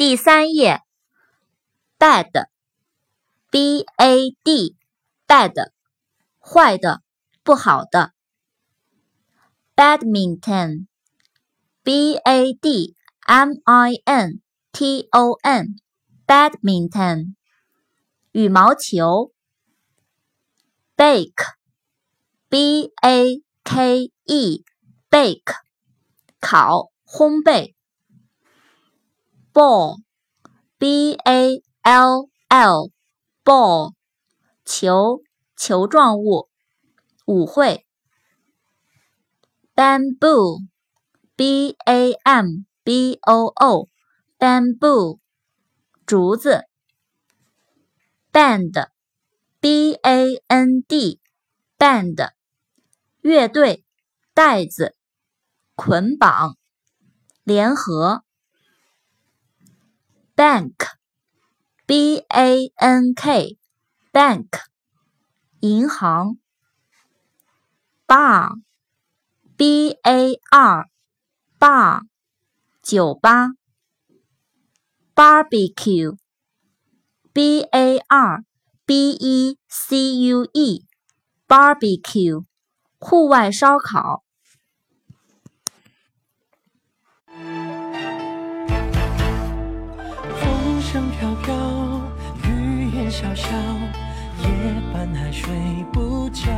第三页，bad，b a d，bad，坏的，不好的。badminton，b a d m i n t o n，badminton，羽毛球。bake，b a k e，bake，烤，烘焙。Ball，b a l l，ball，球，球状物。舞会。bamboo，b a m b o o，bamboo，竹子。band。b a n d，band，乐队，带子，捆绑，联合。bank，b a n k，bank，银行。bar，b a r，bar，酒吧。barbecue，b a r。b e c u e，barbecue，户外烧烤。 声飘飘，雨也潇潇，夜半还睡不着。